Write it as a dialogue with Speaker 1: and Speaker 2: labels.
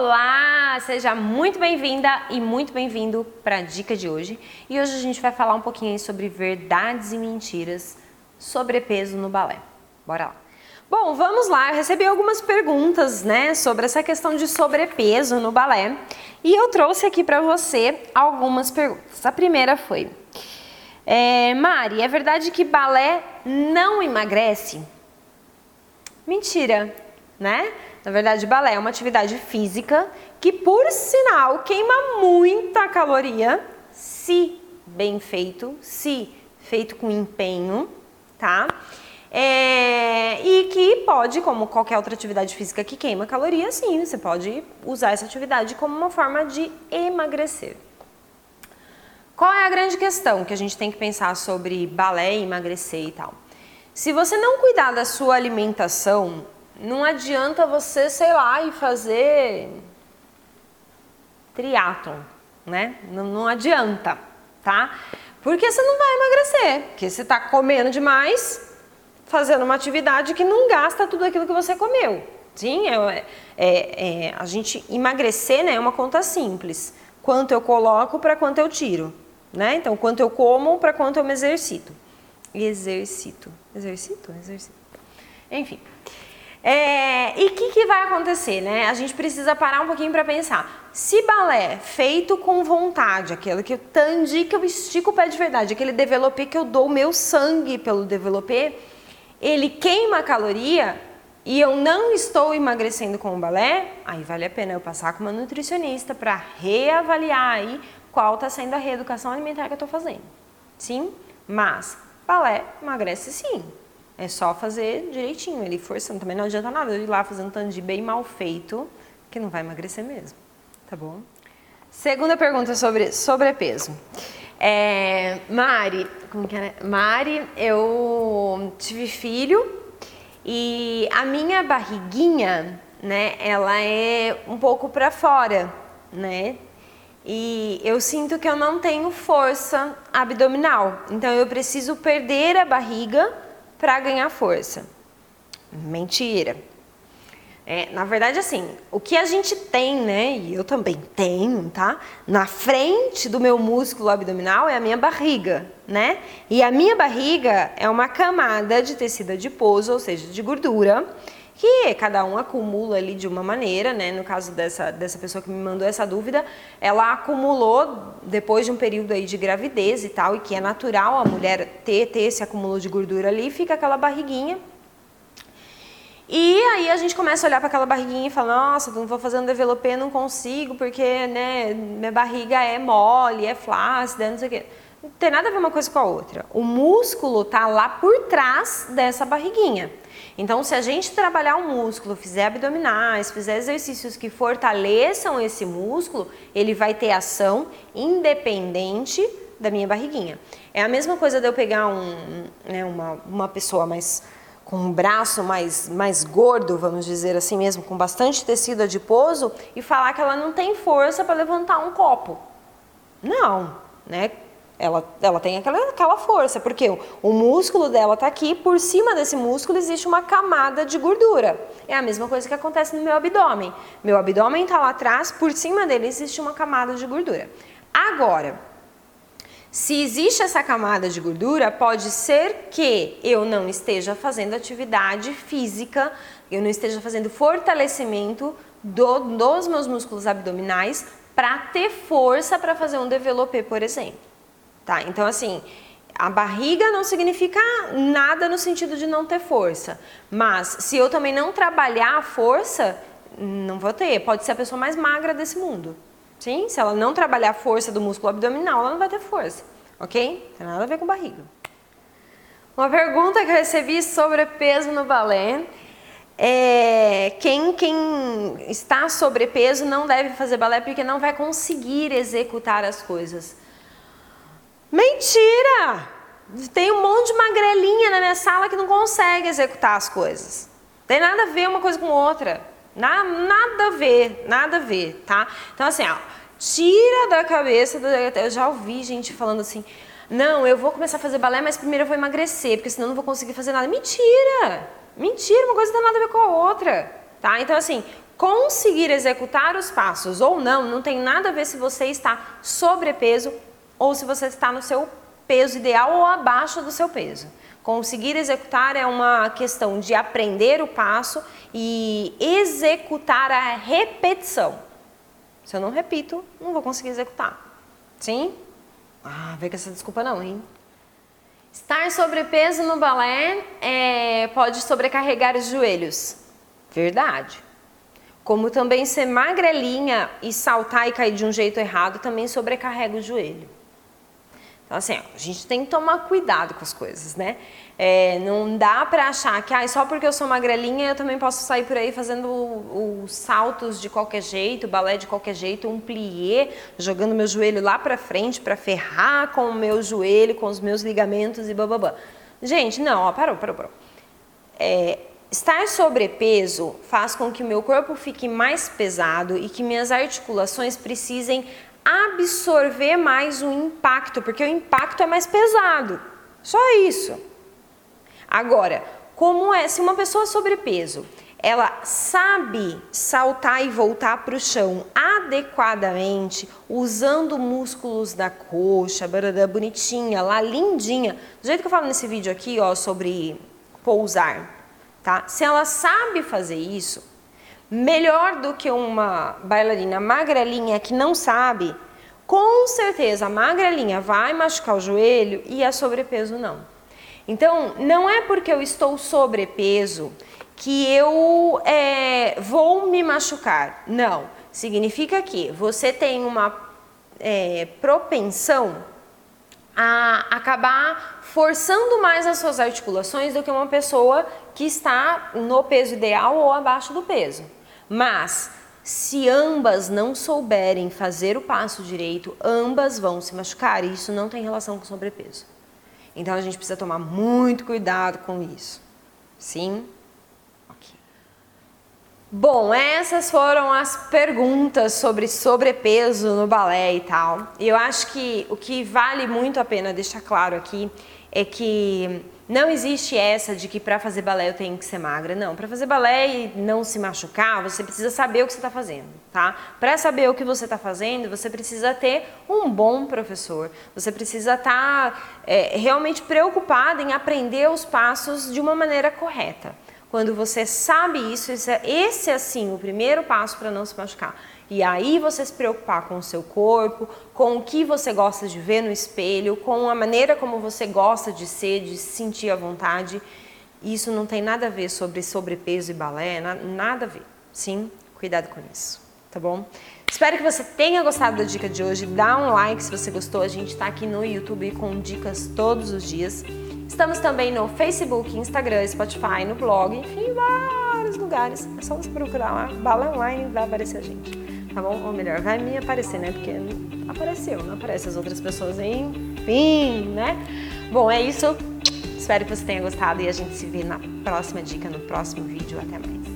Speaker 1: Olá, seja muito bem-vinda e muito bem-vindo para a dica de hoje. E hoje a gente vai falar um pouquinho sobre verdades e mentiras sobre peso no balé. Bora lá. Bom, vamos lá. Eu recebi algumas perguntas, né, sobre essa questão de sobrepeso no balé e eu trouxe aqui para você algumas perguntas. A primeira foi: é, Mari, é verdade que balé não emagrece? Mentira, né? Na verdade, balé é uma atividade física que, por sinal, queima muita caloria se bem feito, se feito com empenho, tá? É, e que pode, como qualquer outra atividade física que queima caloria, sim, você pode usar essa atividade como uma forma de emagrecer. Qual é a grande questão que a gente tem que pensar sobre balé, emagrecer e tal? Se você não cuidar da sua alimentação, não adianta você, sei lá, e fazer triatlon, né? Não, não adianta, tá? Porque você não vai emagrecer, porque você está comendo demais, fazendo uma atividade que não gasta tudo aquilo que você comeu. Sim, é, é, é a gente emagrecer né, é uma conta simples. Quanto eu coloco para quanto eu tiro, né? Então, quanto eu como para quanto eu me exercito. Exercito. Exercito? Exercito. Enfim. É, e o que, que, vai acontecer, né? A gente precisa parar um pouquinho para pensar. Se balé feito com vontade, aquele que eu tandi, que eu estico o pé de verdade, aquele developê que eu dou o meu sangue pelo developê, ele queima caloria e eu não estou emagrecendo com o balé, aí vale a pena eu passar com uma nutricionista para reavaliar aí qual está sendo a reeducação alimentar que eu estou fazendo. Sim? Mas balé emagrece sim. É só fazer direitinho, ele forçando. Também não adianta nada eu ir lá fazendo tanto de bem mal feito, que não vai emagrecer mesmo. Tá bom? Segunda pergunta sobre sobrepeso. É, Mari, como que era? Mari, eu tive filho e a minha barriguinha, né, ela é um pouco para fora, né? E eu sinto que eu não tenho força abdominal. Então eu preciso perder a barriga para ganhar força. Mentira. É, na verdade, assim, o que a gente tem, né, e eu também tenho, tá? Na frente do meu músculo abdominal é a minha barriga, né? E a minha barriga é uma camada de tecido adiposo, ou seja, de gordura, que cada um acumula ali de uma maneira, né? No caso dessa, dessa pessoa que me mandou essa dúvida, ela acumulou depois de um período aí de gravidez e tal, e que é natural a mulher ter, ter esse acúmulo de gordura ali, fica aquela barriguinha. E aí a gente começa a olhar para aquela barriguinha e fala, nossa, não vou fazer um developê, não consigo, porque né, minha barriga é mole, é flácida, não sei o quê. Tem nada a ver uma coisa com a outra. O músculo tá lá por trás dessa barriguinha. Então, se a gente trabalhar o músculo, fizer abdominais, fizer exercícios que fortaleçam esse músculo, ele vai ter ação independente da minha barriguinha. É a mesma coisa de eu pegar um, né, uma, uma pessoa mais com um braço mais, mais gordo, vamos dizer assim mesmo, com bastante tecido adiposo, e falar que ela não tem força para levantar um copo. Não, né? Ela, ela tem aquela, aquela força, porque o, o músculo dela está aqui, por cima desse músculo existe uma camada de gordura. É a mesma coisa que acontece no meu abdômen. Meu abdômen está lá atrás, por cima dele existe uma camada de gordura. Agora, se existe essa camada de gordura, pode ser que eu não esteja fazendo atividade física, eu não esteja fazendo fortalecimento do, dos meus músculos abdominais para ter força para fazer um developé, por exemplo. Tá? Então, assim, a barriga não significa nada no sentido de não ter força. Mas se eu também não trabalhar a força, não vou ter. Pode ser a pessoa mais magra desse mundo. Sim? Se ela não trabalhar a força do músculo abdominal, ela não vai ter força. Ok? Tem nada a ver com barriga. Uma pergunta que eu recebi sobre peso no balé. É, quem, quem está sobrepeso não deve fazer balé porque não vai conseguir executar as coisas. Mentira! Tem um monte de magrelinha na minha sala que não consegue executar as coisas. Tem nada a ver uma coisa com outra. Na, nada a ver, nada a ver, tá? Então assim, ó, tira da cabeça, eu já ouvi gente falando assim, não, eu vou começar a fazer balé, mas primeiro eu vou emagrecer, porque senão eu não vou conseguir fazer nada. Mentira! Mentira, uma coisa não tem nada a ver com a outra, tá? Então assim, conseguir executar os passos ou não, não tem nada a ver se você está sobrepeso ou se você está no seu peso ideal ou abaixo do seu peso. Conseguir executar é uma questão de aprender o passo e executar a repetição. Se eu não repito, não vou conseguir executar. Sim? Ah, vem com essa desculpa não, hein? Estar sobrepeso no balé é, pode sobrecarregar os joelhos. Verdade. Como também ser magrelinha e saltar e cair de um jeito errado também sobrecarrega o joelho. Então, assim, a gente tem que tomar cuidado com as coisas, né? É, não dá pra achar que ah, só porque eu sou magrelinha eu também posso sair por aí fazendo os saltos de qualquer jeito, balé de qualquer jeito, um plié, jogando meu joelho lá pra frente para ferrar com o meu joelho, com os meus ligamentos e bababá. Gente, não, ó, parou, parou, parou. É, estar sobrepeso faz com que o meu corpo fique mais pesado e que minhas articulações precisem absorver mais o impacto, porque o impacto é mais pesado. Só isso. Agora, como é se uma pessoa sobrepeso, ela sabe saltar e voltar para o chão adequadamente, usando músculos da coxa, barará, bonitinha, lá lindinha, do jeito que eu falo nesse vídeo aqui, ó, sobre pousar, tá? Se ela sabe fazer isso, melhor do que uma bailarina magrelinha que não sabe, com certeza a magrelinha vai machucar o joelho e a sobrepeso não. Então, não é porque eu estou sobrepeso que eu é, vou me machucar. Não. Significa que você tem uma é, propensão a acabar forçando mais as suas articulações do que uma pessoa que está no peso ideal ou abaixo do peso. Mas se ambas não souberem fazer o passo direito, ambas vão se machucar e isso não tem relação com sobrepeso. Então a gente precisa tomar muito cuidado com isso. Sim? Ok. Bom, essas foram as perguntas sobre sobrepeso no balé e tal. E eu acho que o que vale muito a pena deixar claro aqui é que não existe essa de que para fazer balé eu tenho que ser magra. Não, para fazer balé e não se machucar, você precisa saber o que você está fazendo, tá? Para saber o que você está fazendo, você precisa ter um bom professor. Você precisa estar tá, é, realmente preocupado em aprender os passos de uma maneira correta. Quando você sabe isso, esse é, esse é assim o primeiro passo para não se machucar. E aí você se preocupar com o seu corpo, com o que você gosta de ver no espelho, com a maneira como você gosta de ser, de se sentir à vontade. Isso não tem nada a ver sobre sobrepeso e balé, nada a ver. Sim, cuidado com isso, tá bom? Espero que você tenha gostado da dica de hoje. Dá um like se você gostou. A gente está aqui no YouTube com dicas todos os dias. Estamos também no Facebook, Instagram, Spotify, no blog, enfim, vários lugares. É só você procurar lá, Bala Online, vai aparecer a gente tá bom? Ou melhor, vai me aparecer, né? Porque apareceu, não aparece as outras pessoas, enfim, né? Bom, é isso. Espero que você tenha gostado e a gente se vê na próxima dica, no próximo vídeo. Até mais.